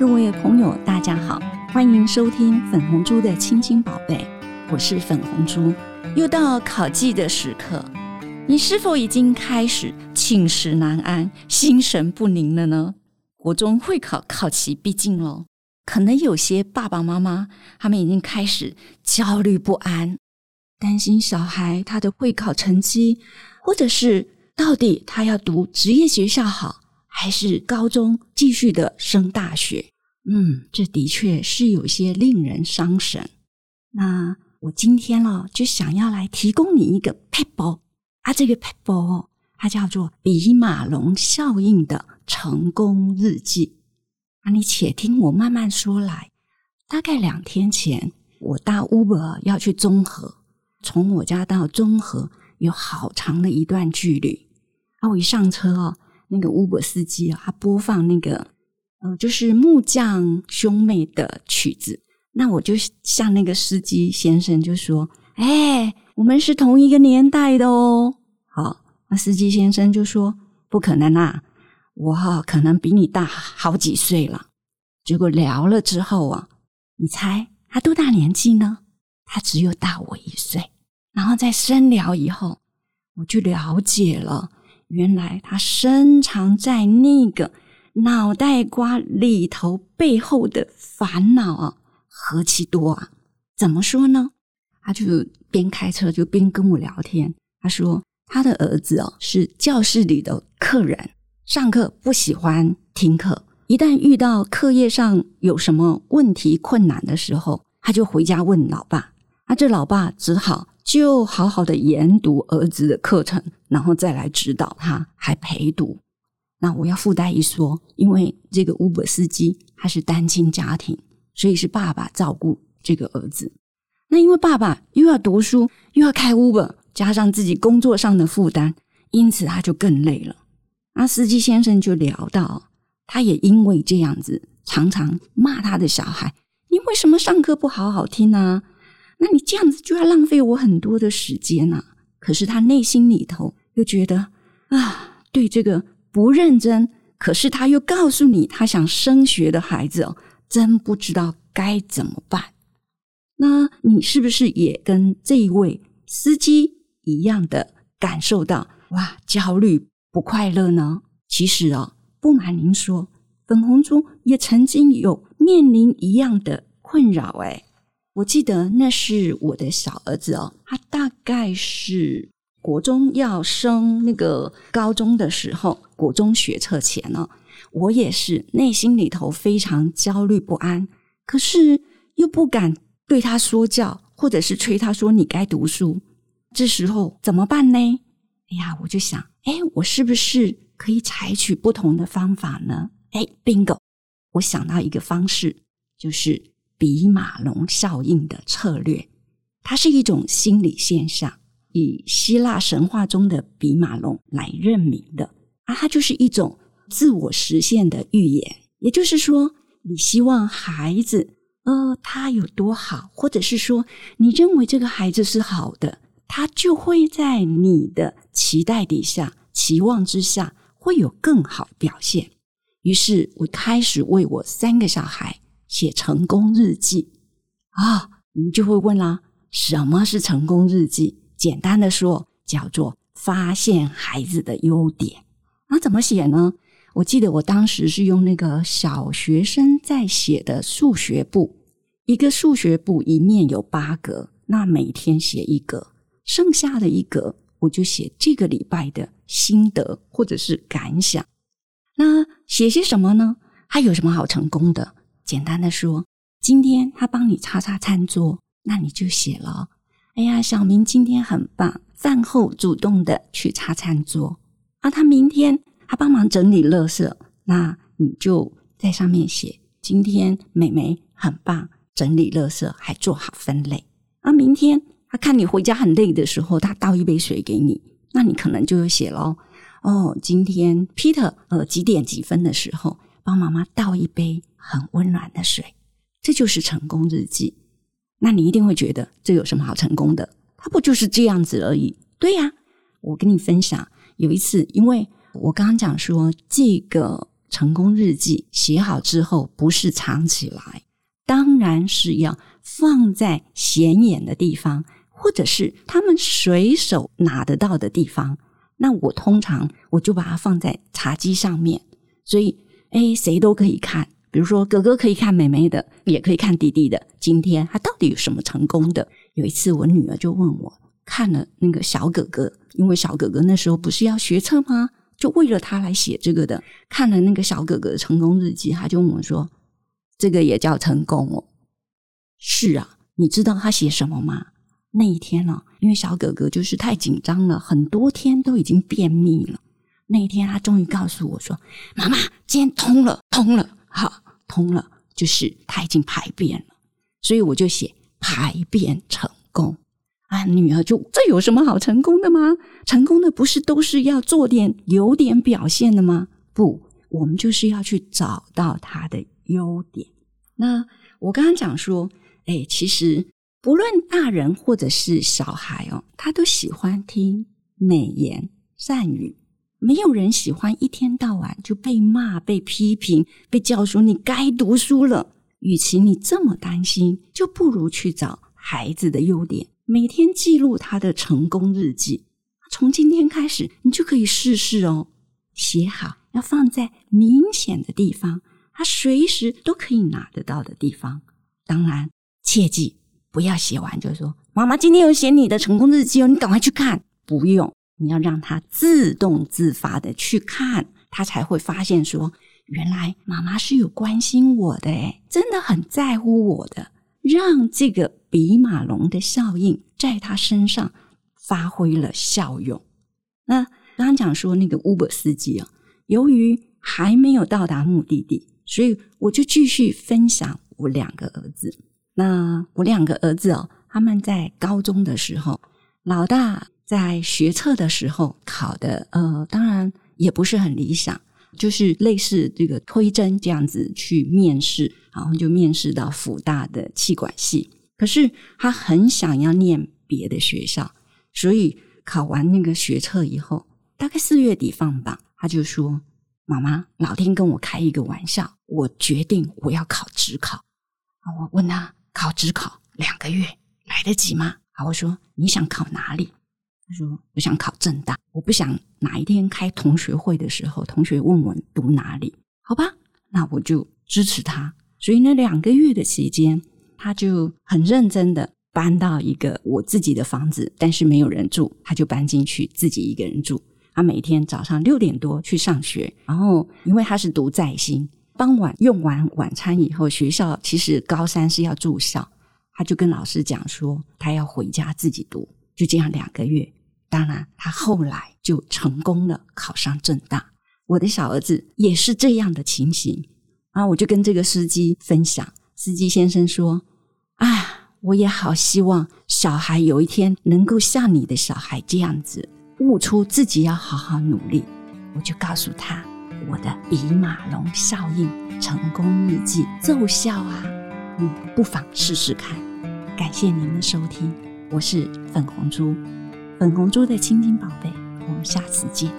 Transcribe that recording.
各位朋友，大家好，欢迎收听粉红猪的亲亲宝贝，我是粉红猪。又到考季的时刻，你是否已经开始寝食难安、心神不宁了呢？国中会考考期逼近喽，可能有些爸爸妈妈他们已经开始焦虑不安，担心小孩他的会考成绩，或者是到底他要读职业学校好，还是高中继续的升大学？嗯，这的确是有些令人伤神。那。我今天哦，就想要来提供你一个 paper 啊，这个 paper 它叫做比马龙效应的成功日记。那你且听我慢慢说来。大概两天前，我搭 Uber 要去中和，从我家到中和有好长的一段距离。啊，我一上车哦，那个 Uber 司机啊，他播放那个呃，就是木匠兄妹的曲子。那我就向那个司机先生就说：“哎，我们是同一个年代的哦。”好，那司机先生就说：“不可能啊，我哈可能比你大好几岁了。”结果聊了之后啊，你猜他多大年纪呢？他只有大我一岁。然后在深聊以后，我就了解了，原来他深藏在那个脑袋瓜里头背后的烦恼啊。何其多啊！怎么说呢？他就边开车就边跟我聊天。他说他的儿子哦是教室里的客人，上课不喜欢听课，一旦遇到课业上有什么问题困难的时候，他就回家问老爸。那这老爸只好就好好的研读儿子的课程，然后再来指导他，还陪读。那我要附带一说，因为这个 Uber 司机他是单亲家庭。所以是爸爸照顾这个儿子，那因为爸爸又要读书，又要开 Uber，加上自己工作上的负担，因此他就更累了。那司机先生就聊到，他也因为这样子，常常骂他的小孩：“你为什么上课不好好听呢？那你这样子就要浪费我很多的时间呢。”可是他内心里头又觉得啊，对这个不认真，可是他又告诉你他想升学的孩子哦。真不知道该怎么办。那你是不是也跟这一位司机一样的感受到哇焦虑不快乐呢？其实啊，不瞒您说，粉红猪也曾经有面临一样的困扰。哎，我记得那是我的小儿子哦，他大概是国中要升那个高中的时候，国中学测前呢。我也是内心里头非常焦虑不安，可是又不敢对他说教，或者是催他说你该读书。这时候怎么办呢？哎呀，我就想，哎，我是不是可以采取不同的方法呢？哎，bingo！我想到一个方式，就是比马龙效应的策略。它是一种心理现象，以希腊神话中的比马龙来认明的啊，它就是一种。自我实现的预言，也就是说，你希望孩子，呃，他有多好，或者是说，你认为这个孩子是好的，他就会在你的期待底下、期望之下，会有更好表现。于是我开始为我三个小孩写成功日记啊，你就会问啦，什么是成功日记？简单的说，叫做发现孩子的优点。那怎么写呢？我记得我当时是用那个小学生在写的数学簿，一个数学簿一面有八格，那每天写一格，剩下的一格我就写这个礼拜的心得或者是感想。那写些什么呢？他有什么好成功的？简单的说，今天他帮你擦擦餐桌，那你就写了。哎呀，小明今天很棒，饭后主动的去擦餐桌。啊，他明天。他帮忙整理垃圾，那你就在上面写：今天美美很棒，整理垃圾还做好分类。啊，明天他看你回家很累的时候，他倒一杯水给你，那你可能就写喽。哦，今天 Peter 呃几点几分的时候帮妈妈倒一杯很温暖的水，这就是成功日记。那你一定会觉得这有什么好成功的？它不就是这样子而已？对呀，我跟你分享，有一次因为。我刚刚讲说，这个成功日记写好之后，不是藏起来，当然是要放在显眼的地方，或者是他们随手拿得到的地方。那我通常我就把它放在茶几上面，所以哎，谁都可以看。比如说，哥哥可以看妹妹的，也可以看弟弟的。今天他到底有什么成功的？有一次，我女儿就问我看了那个小哥哥，因为小哥哥那时候不是要学车吗？就为了他来写这个的。看了那个小哥哥的成功日记，他就问我说：“这个也叫成功哦？”是啊，你知道他写什么吗？那一天呢，因为小哥哥就是太紧张了，很多天都已经便秘了。那一天，他终于告诉我说：“妈妈，今天通了，通了。”好，通了，就是他已经排便了，所以我就写排便成功啊。女儿就这有什么好成功的吗？成功的不是都是要做点有点表现的吗？不，我们就是要去找到他的优点。那我刚刚讲说，哎，其实不论大人或者是小孩哦，他都喜欢听美言善语。没有人喜欢一天到晚就被骂、被批评、被教说你该读书了。与其你这么担心，就不如去找孩子的优点，每天记录他的成功日记。从今天开始，你就可以试试哦。写好，要放在明显的地方，他随时都可以拿得到的地方。当然，切记不要写完就说：“妈妈今天有写你的成功日记哦，你赶快去看。”不用。你要让他自动自发的去看，他才会发现说，原来妈妈是有关心我的，诶真的很在乎我的，让这个比马龙的效应在他身上发挥了效用。那刚刚讲说那个 Uber 司机啊，由于还没有到达目的地，所以我就继续分享我两个儿子。那我两个儿子哦，他们在高中的时候，老大。在学测的时候考的，呃，当然也不是很理想，就是类似这个推甄这样子去面试，然后就面试到辅大的气管系。可是他很想要念别的学校，所以考完那个学测以后，大概四月底放榜，他就说：“妈妈，老天跟我开一个玩笑，我决定我要考职考。”，我问他考职考两个月来得及吗？啊，我说你想考哪里？他说：“我想考正大，我不想哪一天开同学会的时候，同学问我读哪里，好吧？那我就支持他。所以那两个月的期间，他就很认真的搬到一个我自己的房子，但是没有人住，他就搬进去自己一个人住。他每天早上六点多去上学，然后因为他是读在新，傍晚用完晚餐以后，学校其实高三是要住校，他就跟老师讲说，他要回家自己读。就这样两个月。”当然，他后来就成功了，考上正大。我的小儿子也是这样的情形啊！我就跟这个司机分享，司机先生说：“啊，我也好希望小孩有一天能够像你的小孩这样子，悟出自己要好好努力。”我就告诉他，我的比马龙效应成功日记奏效啊！你不妨试试看。感谢您的收听，我是粉红猪。粉红猪的亲亲宝贝，我们下次见。